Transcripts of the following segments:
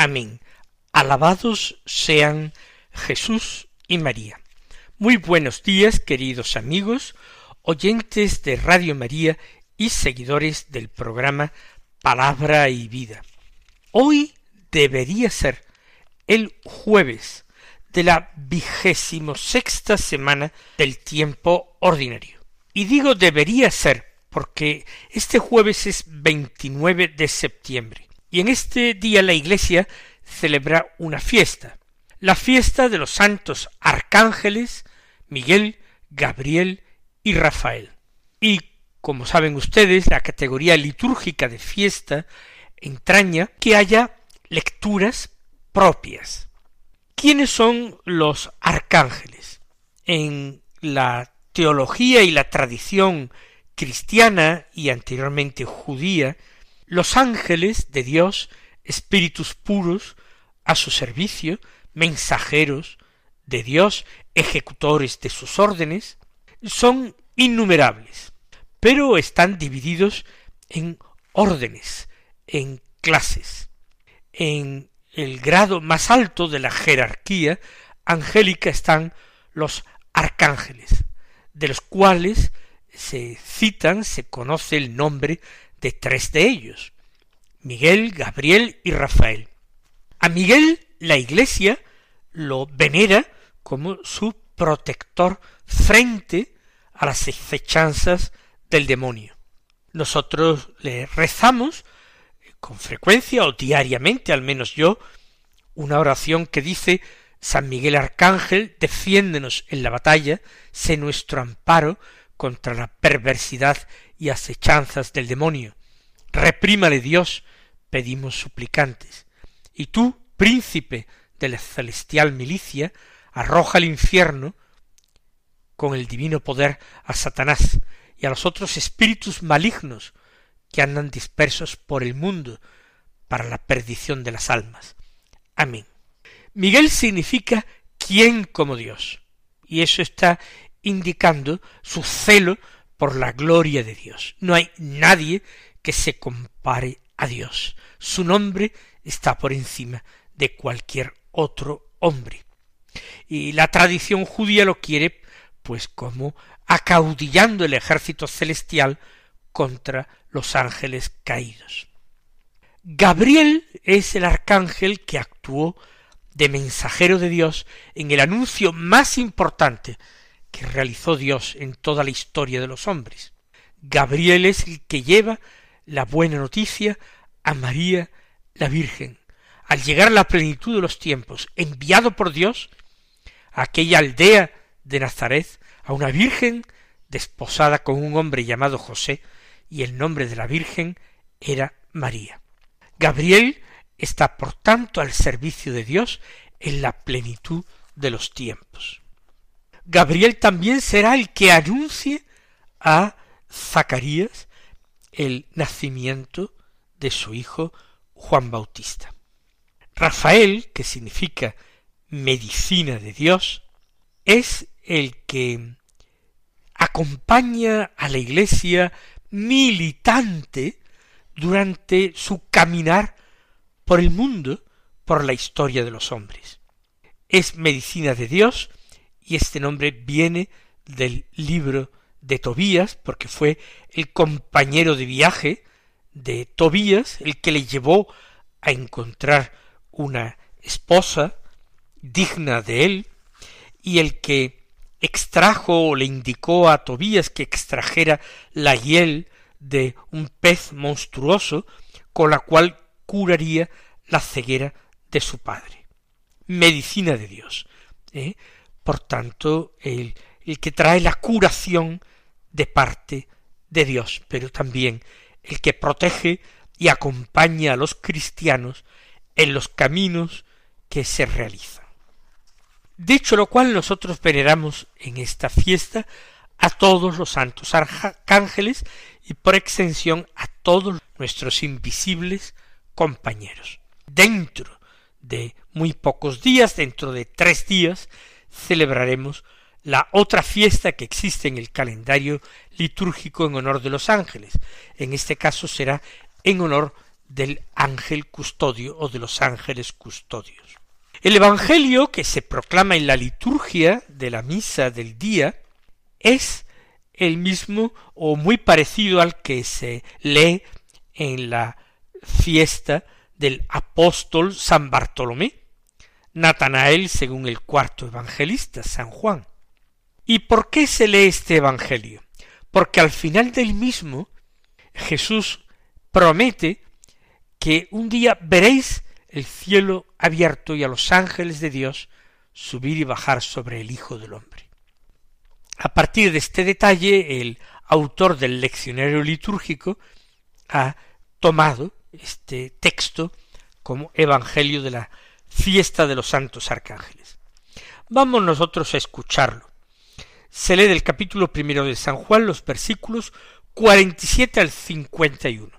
Amén. Alabados sean Jesús y María. Muy buenos días, queridos amigos, oyentes de Radio María y seguidores del programa Palabra y Vida. Hoy debería ser el jueves de la vigésimo sexta semana del tiempo ordinario. Y digo debería ser porque este jueves es 29 de septiembre y en este día la Iglesia celebra una fiesta, la fiesta de los santos arcángeles Miguel, Gabriel y Rafael. Y, como saben ustedes, la categoría litúrgica de fiesta entraña que haya lecturas propias. ¿Quiénes son los arcángeles? En la teología y la tradición cristiana y anteriormente judía, los ángeles de Dios, espíritus puros, a su servicio, mensajeros de Dios, ejecutores de sus órdenes, son innumerables, pero están divididos en órdenes, en clases. En el grado más alto de la jerarquía angélica están los arcángeles, de los cuales se citan, se conoce el nombre de tres de ellos, Miguel, Gabriel y Rafael. A Miguel la Iglesia lo venera como su protector frente a las fechanzas del demonio. Nosotros le rezamos con frecuencia o diariamente, al menos yo, una oración que dice San Miguel Arcángel, defiéndenos en la batalla, sé nuestro amparo contra la perversidad y acechanzas del demonio. Reprímale Dios, pedimos suplicantes. Y tú, príncipe de la celestial milicia, arroja al infierno con el divino poder a Satanás y a los otros espíritus malignos que andan dispersos por el mundo para la perdición de las almas. Amén. Miguel significa quién como Dios, y eso está indicando su celo por la gloria de Dios. No hay nadie que se compare a Dios. Su nombre está por encima de cualquier otro hombre. Y la tradición judía lo quiere pues como acaudillando el ejército celestial contra los ángeles caídos. Gabriel es el arcángel que actuó de mensajero de Dios en el anuncio más importante que realizó Dios en toda la historia de los hombres. Gabriel es el que lleva la buena noticia a María la Virgen, al llegar a la plenitud de los tiempos, enviado por Dios a aquella aldea de Nazaret, a una Virgen desposada con un hombre llamado José, y el nombre de la Virgen era María. Gabriel está por tanto al servicio de Dios en la plenitud de los tiempos. Gabriel también será el que anuncie a Zacarías el nacimiento de su hijo Juan Bautista. Rafael, que significa medicina de Dios, es el que acompaña a la iglesia militante durante su caminar por el mundo, por la historia de los hombres. Es medicina de Dios y este nombre viene del libro de Tobías, porque fue el compañero de viaje de Tobías, el que le llevó a encontrar una esposa digna de él, y el que extrajo o le indicó a Tobías que extrajera la hiel de un pez monstruoso con la cual curaría la ceguera de su padre. Medicina de Dios. ¿eh? Por tanto, el, el que trae la curación de parte de Dios, pero también el que protege y acompaña a los cristianos en los caminos que se realizan. Dicho lo cual, nosotros veneramos en esta fiesta a todos los santos arcángeles y por extensión a todos nuestros invisibles compañeros. Dentro de muy pocos días, dentro de tres días, celebraremos la otra fiesta que existe en el calendario litúrgico en honor de los ángeles. En este caso será en honor del ángel custodio o de los ángeles custodios. El Evangelio que se proclama en la liturgia de la misa del día es el mismo o muy parecido al que se lee en la fiesta del apóstol San Bartolomé, Natanael según el cuarto evangelista, San Juan. ¿Y por qué se lee este Evangelio? Porque al final del mismo Jesús promete que un día veréis el cielo abierto y a los ángeles de Dios subir y bajar sobre el Hijo del Hombre. A partir de este detalle, el autor del leccionario litúrgico ha tomado este texto como Evangelio de la fiesta de los santos arcángeles. Vamos nosotros a escucharlo. Se lee del capítulo primero de San Juan los versículos 47 al 51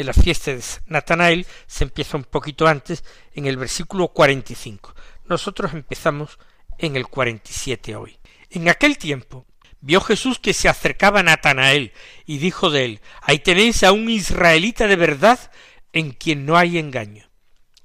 en la fiesta de Natanael se empieza un poquito antes, en el versículo 45. Nosotros empezamos en el 47 hoy. En aquel tiempo vio Jesús que se acercaba a Natanael y dijo de él, ahí tenéis a un israelita de verdad en quien no hay engaño.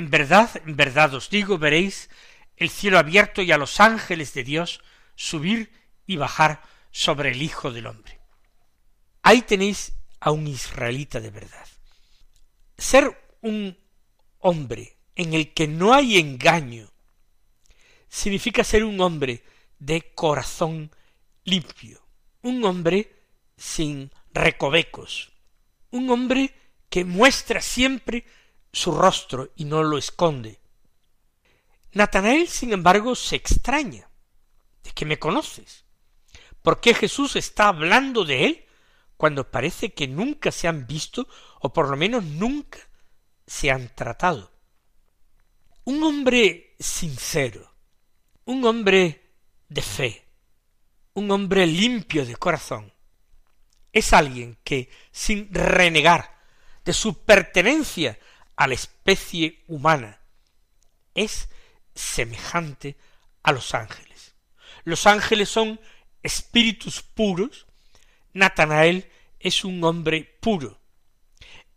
en verdad, en verdad os digo, veréis el cielo abierto y a los ángeles de Dios subir y bajar sobre el Hijo del Hombre. Ahí tenéis a un israelita de verdad. Ser un hombre en el que no hay engaño significa ser un hombre de corazón limpio, un hombre sin recovecos, un hombre que muestra siempre su rostro y no lo esconde. Natanael, sin embargo, se extraña de que me conoces. ¿Por qué Jesús está hablando de él cuando parece que nunca se han visto o por lo menos nunca se han tratado. Un hombre sincero, un hombre de fe, un hombre limpio de corazón, es alguien que, sin renegar de su pertenencia a la especie humana, es semejante a los ángeles. Los ángeles son espíritus puros Natanael es un hombre puro.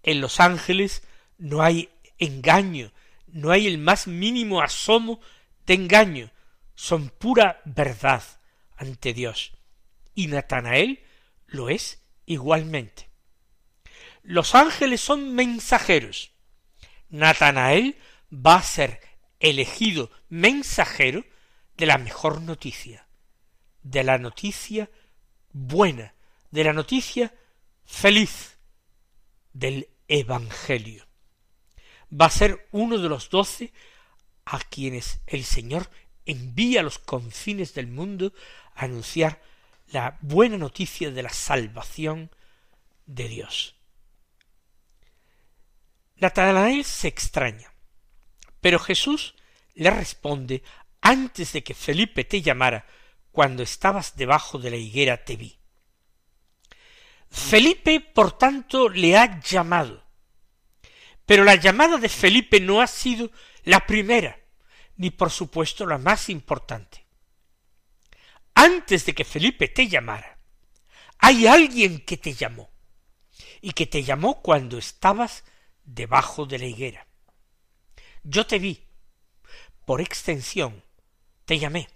En los ángeles no hay engaño, no hay el más mínimo asomo de engaño, son pura verdad ante Dios. Y Natanael lo es igualmente. Los ángeles son mensajeros. Natanael va a ser elegido mensajero de la mejor noticia, de la noticia buena, de la noticia feliz del Evangelio. Va a ser uno de los doce a quienes el Señor envía a los confines del mundo a anunciar la buena noticia de la salvación de Dios. Natanael se extraña, pero Jesús le responde antes de que Felipe te llamara, cuando estabas debajo de la higuera te vi. Felipe, por tanto, le ha llamado. Pero la llamada de Felipe no ha sido la primera, ni por supuesto la más importante. Antes de que Felipe te llamara, hay alguien que te llamó, y que te llamó cuando estabas debajo de la higuera. Yo te vi, por extensión, te llamé,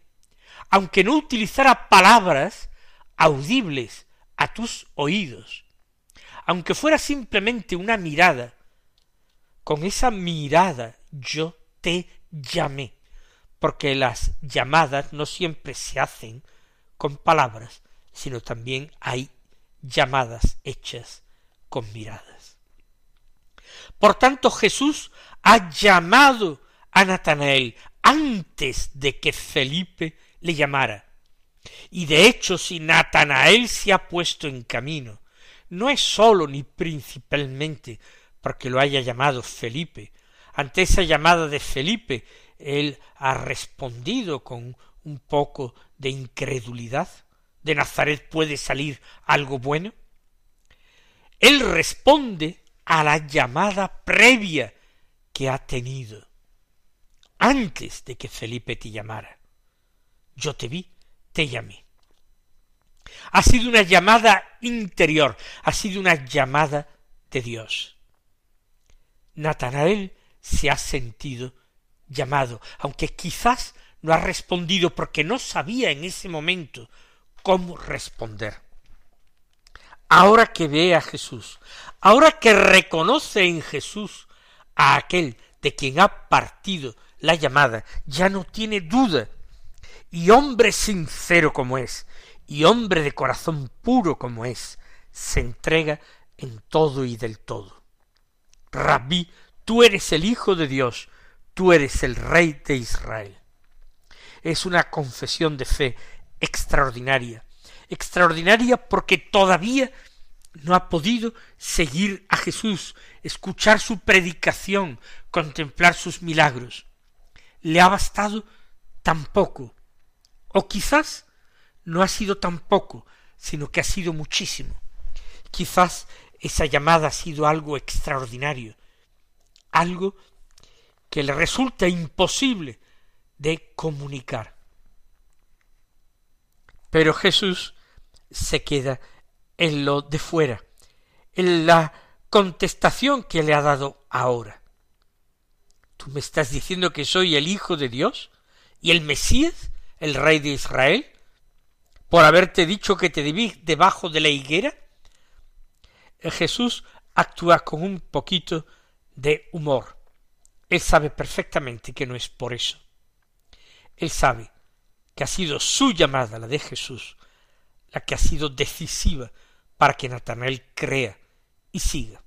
aunque no utilizara palabras audibles a tus oídos, aunque fuera simplemente una mirada, con esa mirada yo te llamé, porque las llamadas no siempre se hacen con palabras, sino también hay llamadas hechas con miradas. Por tanto, Jesús ha llamado a Natanael antes de que Felipe le llamara. Y de hecho, si Natanael se ha puesto en camino, no es sólo ni principalmente porque lo haya llamado Felipe. Ante esa llamada de Felipe, él ha respondido con un poco de incredulidad. ¿De Nazaret puede salir algo bueno? Él responde a la llamada previa que ha tenido antes de que Felipe te llamara. Yo te vi, te llamé. Ha sido una llamada interior, ha sido una llamada de Dios. Natanael se ha sentido llamado, aunque quizás no ha respondido porque no sabía en ese momento cómo responder. Ahora que ve a Jesús, ahora que reconoce en Jesús a aquel de quien ha partido la llamada, ya no tiene duda, y hombre sincero como es, y hombre de corazón puro como es, se entrega en todo y del todo. Rabí, tú eres el Hijo de Dios, tú eres el Rey de Israel. Es una confesión de fe extraordinaria, extraordinaria porque todavía no ha podido seguir a Jesús, escuchar su predicación, contemplar sus milagros. Le ha bastado tan poco, o quizás no ha sido tan poco, sino que ha sido muchísimo. Quizás esa llamada ha sido algo extraordinario, algo que le resulta imposible de comunicar. Pero Jesús se queda en lo de fuera, en la contestación que le ha dado ahora. ¿Tú me estás diciendo que soy el Hijo de Dios y el Mesías, el Rey de Israel? ¿Por haberte dicho que te debí debajo de la higuera? Jesús actúa con un poquito de humor. Él sabe perfectamente que no es por eso. Él sabe que ha sido su llamada, la de Jesús, la que ha sido decisiva para que Natanael crea y siga.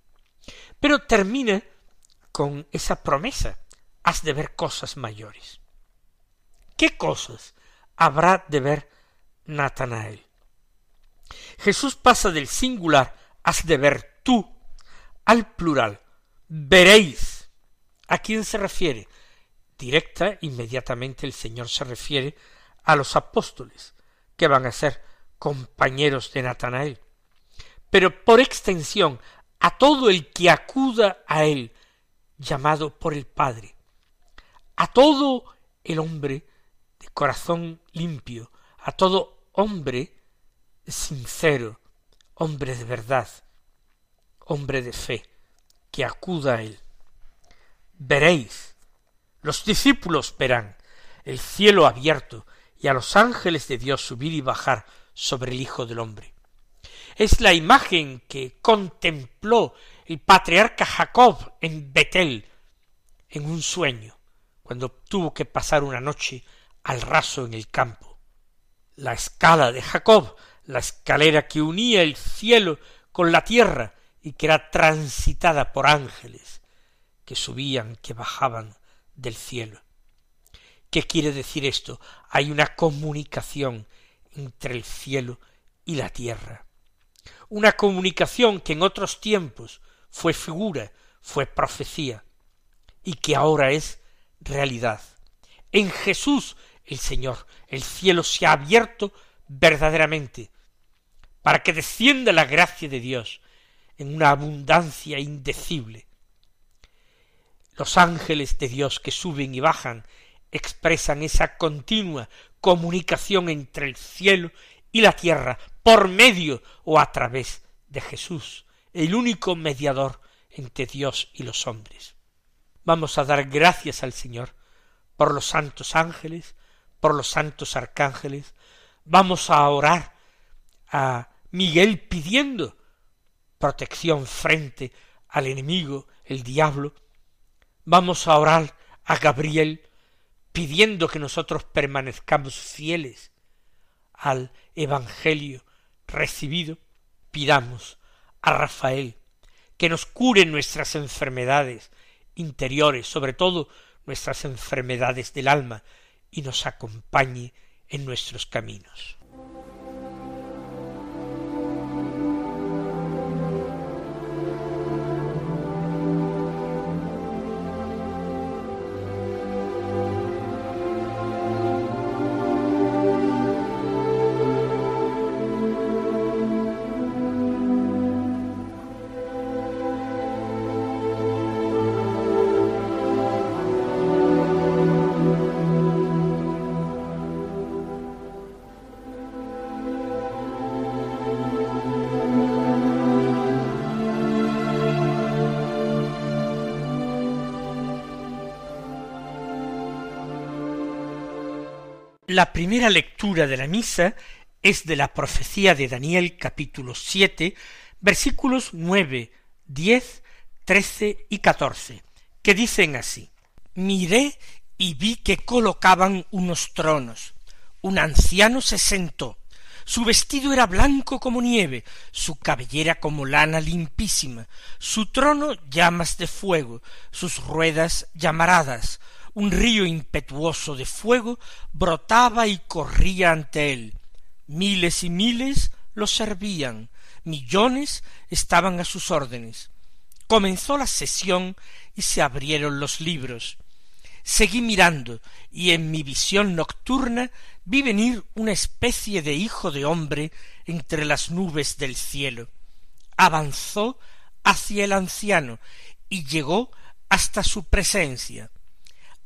Pero termina con esa promesa, has de ver cosas mayores. ¿Qué cosas habrá de ver Natanael? Jesús pasa del singular, has de ver tú, al plural, veréis. ¿A quién se refiere? Directa, inmediatamente el Señor se refiere a los apóstoles, que van a ser compañeros de Natanael, pero por extensión a todo el que acuda a él, llamado por el Padre, a todo el hombre de corazón limpio, a todo hombre sincero, hombre de verdad, hombre de fe, que acuda a él. Veréis, los discípulos verán el cielo abierto y a los ángeles de Dios subir y bajar sobre el Hijo del Hombre. Es la imagen que contempló el patriarca Jacob en Betel en un sueño, cuando tuvo que pasar una noche al raso en el campo. La escala de Jacob, la escalera que unía el cielo con la tierra y que era transitada por ángeles que subían, que bajaban del cielo. ¿Qué quiere decir esto? Hay una comunicación entre el cielo y la tierra. Una comunicación que en otros tiempos fue figura, fue profecía, y que ahora es realidad. En Jesús el Señor, el cielo se ha abierto verdaderamente, para que descienda la gracia de Dios en una abundancia indecible. Los ángeles de Dios que suben y bajan expresan esa continua comunicación entre el cielo y la tierra por medio o a través de Jesús, el único mediador entre Dios y los hombres. Vamos a dar gracias al Señor por los santos ángeles, por los santos arcángeles, vamos a orar a Miguel pidiendo protección frente al enemigo, el diablo, vamos a orar a Gabriel pidiendo que nosotros permanezcamos fieles al Evangelio recibido, pidamos a Rafael que nos cure nuestras enfermedades interiores, sobre todo nuestras enfermedades del alma, y nos acompañe en nuestros caminos. La primera lectura de la misa es de la profecía de Daniel capítulo siete versículos nueve, diez, trece y catorce, que dicen así Miré y vi que colocaban unos tronos. Un anciano se sentó. Su vestido era blanco como nieve, su cabellera como lana limpísima, su trono llamas de fuego, sus ruedas llamaradas, un río impetuoso de fuego brotaba y corría ante él. Miles y miles lo servían, millones estaban a sus órdenes. Comenzó la sesión y se abrieron los libros. Seguí mirando, y en mi visión nocturna vi venir una especie de hijo de hombre entre las nubes del cielo. Avanzó hacia el anciano y llegó hasta su presencia.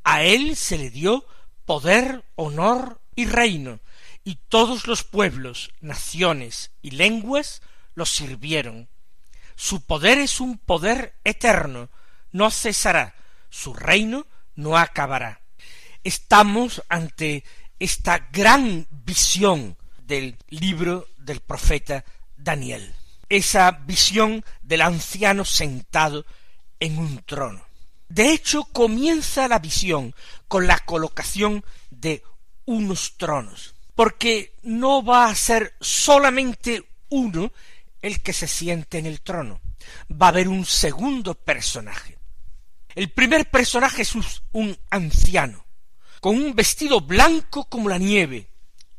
A él se le dio poder, honor y reino, y todos los pueblos, naciones y lenguas lo sirvieron. Su poder es un poder eterno, no cesará, su reino no acabará. Estamos ante esta gran visión del libro del profeta Daniel, esa visión del anciano sentado en un trono. De hecho, comienza la visión con la colocación de unos tronos, porque no va a ser solamente uno el que se siente en el trono, va a haber un segundo personaje. El primer personaje es un anciano, con un vestido blanco como la nieve,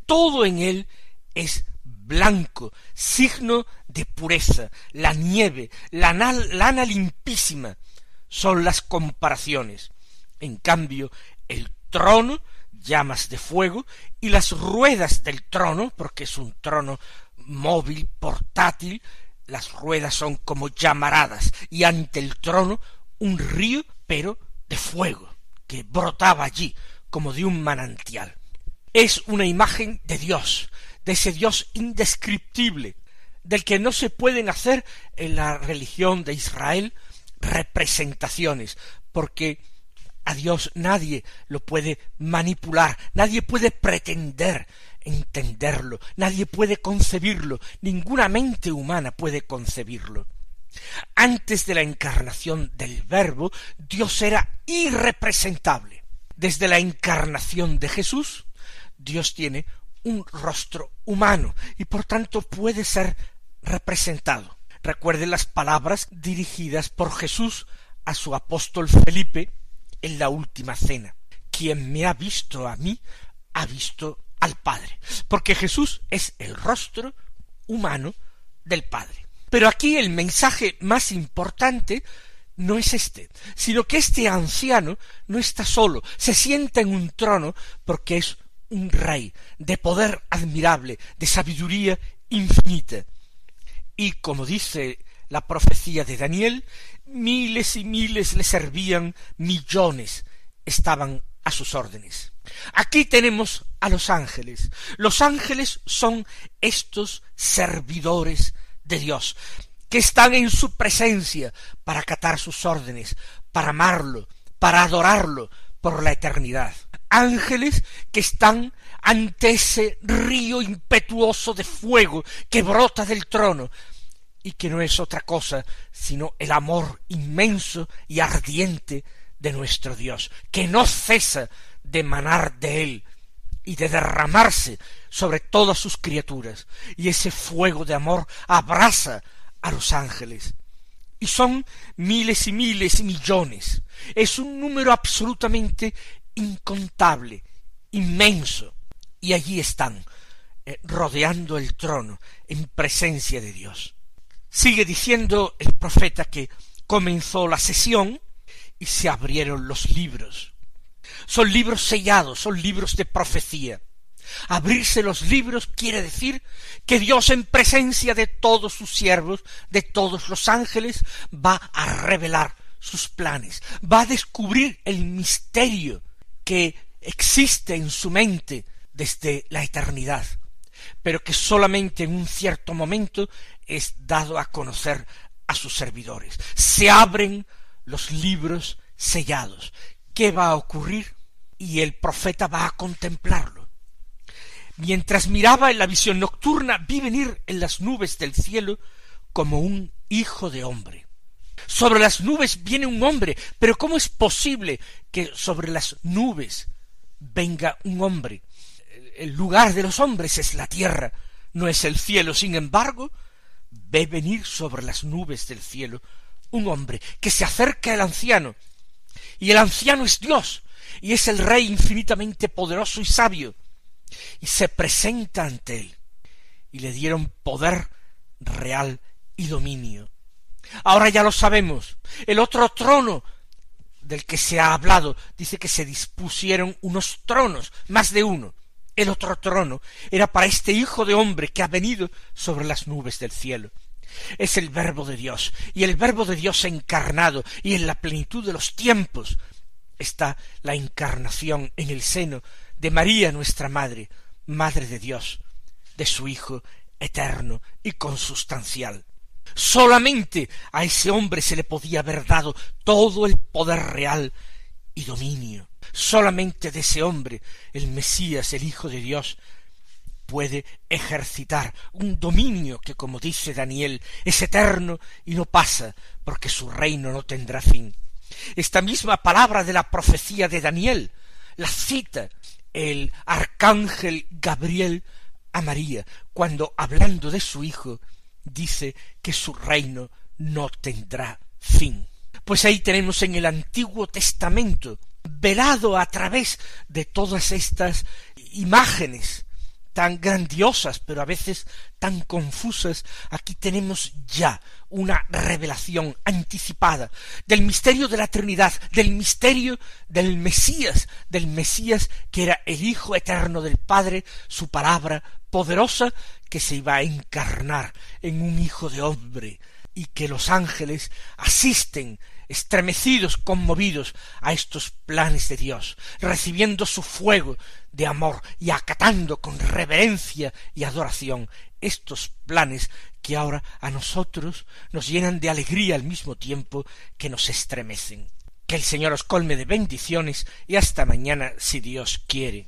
todo en él es blanco, signo de pureza, la nieve, la lana limpísima, son las comparaciones. En cambio, el trono, llamas de fuego, y las ruedas del trono, porque es un trono móvil, portátil, las ruedas son como llamaradas, y ante el trono un río, pero de fuego, que brotaba allí, como de un manantial. Es una imagen de Dios, de ese Dios indescriptible, del que no se pueden hacer en la religión de Israel representaciones, porque a Dios nadie lo puede manipular, nadie puede pretender entenderlo, nadie puede concebirlo, ninguna mente humana puede concebirlo. Antes de la encarnación del Verbo, Dios era irrepresentable. Desde la encarnación de Jesús, Dios tiene un rostro humano y por tanto puede ser representado. Recuerde las palabras dirigidas por Jesús a su apóstol Felipe en la última cena. Quien me ha visto a mí, ha visto al Padre. Porque Jesús es el rostro humano del Padre. Pero aquí el mensaje más importante no es este, sino que este anciano no está solo, se sienta en un trono porque es un rey de poder admirable, de sabiduría infinita y como dice la profecía de Daniel, miles y miles le servían, millones estaban a sus órdenes. Aquí tenemos a los ángeles. Los ángeles son estos servidores de Dios, que están en su presencia para acatar sus órdenes, para amarlo, para adorarlo por la eternidad. Ángeles que están ante ese río impetuoso de fuego que brota del trono y que no es otra cosa sino el amor inmenso y ardiente de nuestro Dios, que no cesa de manar de él y de derramarse sobre todas sus criaturas, y ese fuego de amor abraza a los ángeles. Y son miles y miles y millones. Es un número absolutamente incontable, inmenso. Y allí están, eh, rodeando el trono, en presencia de Dios. Sigue diciendo el profeta que comenzó la sesión y se abrieron los libros. Son libros sellados, son libros de profecía. Abrirse los libros quiere decir que Dios en presencia de todos sus siervos, de todos los ángeles, va a revelar sus planes, va a descubrir el misterio que existe en su mente desde la eternidad, pero que solamente en un cierto momento es dado a conocer a sus servidores. Se abren los libros sellados. ¿Qué va a ocurrir? Y el profeta va a contemplarlo. Mientras miraba en la visión nocturna, vi venir en las nubes del cielo como un hijo de hombre. Sobre las nubes viene un hombre, pero ¿cómo es posible que sobre las nubes venga un hombre? El lugar de los hombres es la tierra, no es el cielo. Sin embargo, ve venir sobre las nubes del cielo un hombre que se acerca al anciano, y el anciano es Dios, y es el Rey infinitamente poderoso y sabio, y se presenta ante él, y le dieron poder real y dominio. Ahora ya lo sabemos, el otro trono del que se ha hablado dice que se dispusieron unos tronos, más de uno. El otro trono era para este Hijo de hombre que ha venido sobre las nubes del cielo es el verbo de Dios, y el verbo de Dios encarnado, y en la plenitud de los tiempos está la encarnación en el seno de María nuestra Madre, Madre de Dios, de su Hijo eterno y consustancial. Solamente a ese hombre se le podía haber dado todo el poder real y dominio. Solamente de ese hombre, el Mesías, el Hijo de Dios, puede ejercitar un dominio que, como dice Daniel, es eterno y no pasa, porque su reino no tendrá fin. Esta misma palabra de la profecía de Daniel la cita el arcángel Gabriel a María, cuando hablando de su hijo, dice que su reino no tendrá fin. Pues ahí tenemos en el Antiguo Testamento, velado a través de todas estas imágenes tan grandiosas, pero a veces tan confusas, aquí tenemos ya una revelación anticipada del misterio de la Trinidad, del misterio del Mesías, del Mesías que era el Hijo eterno del Padre, su palabra poderosa que se iba a encarnar en un Hijo de hombre, y que los ángeles asisten estremecidos, conmovidos a estos planes de Dios, recibiendo su fuego de amor y acatando con reverencia y adoración estos planes que ahora a nosotros nos llenan de alegría al mismo tiempo que nos estremecen. Que el Señor os colme de bendiciones y hasta mañana si Dios quiere.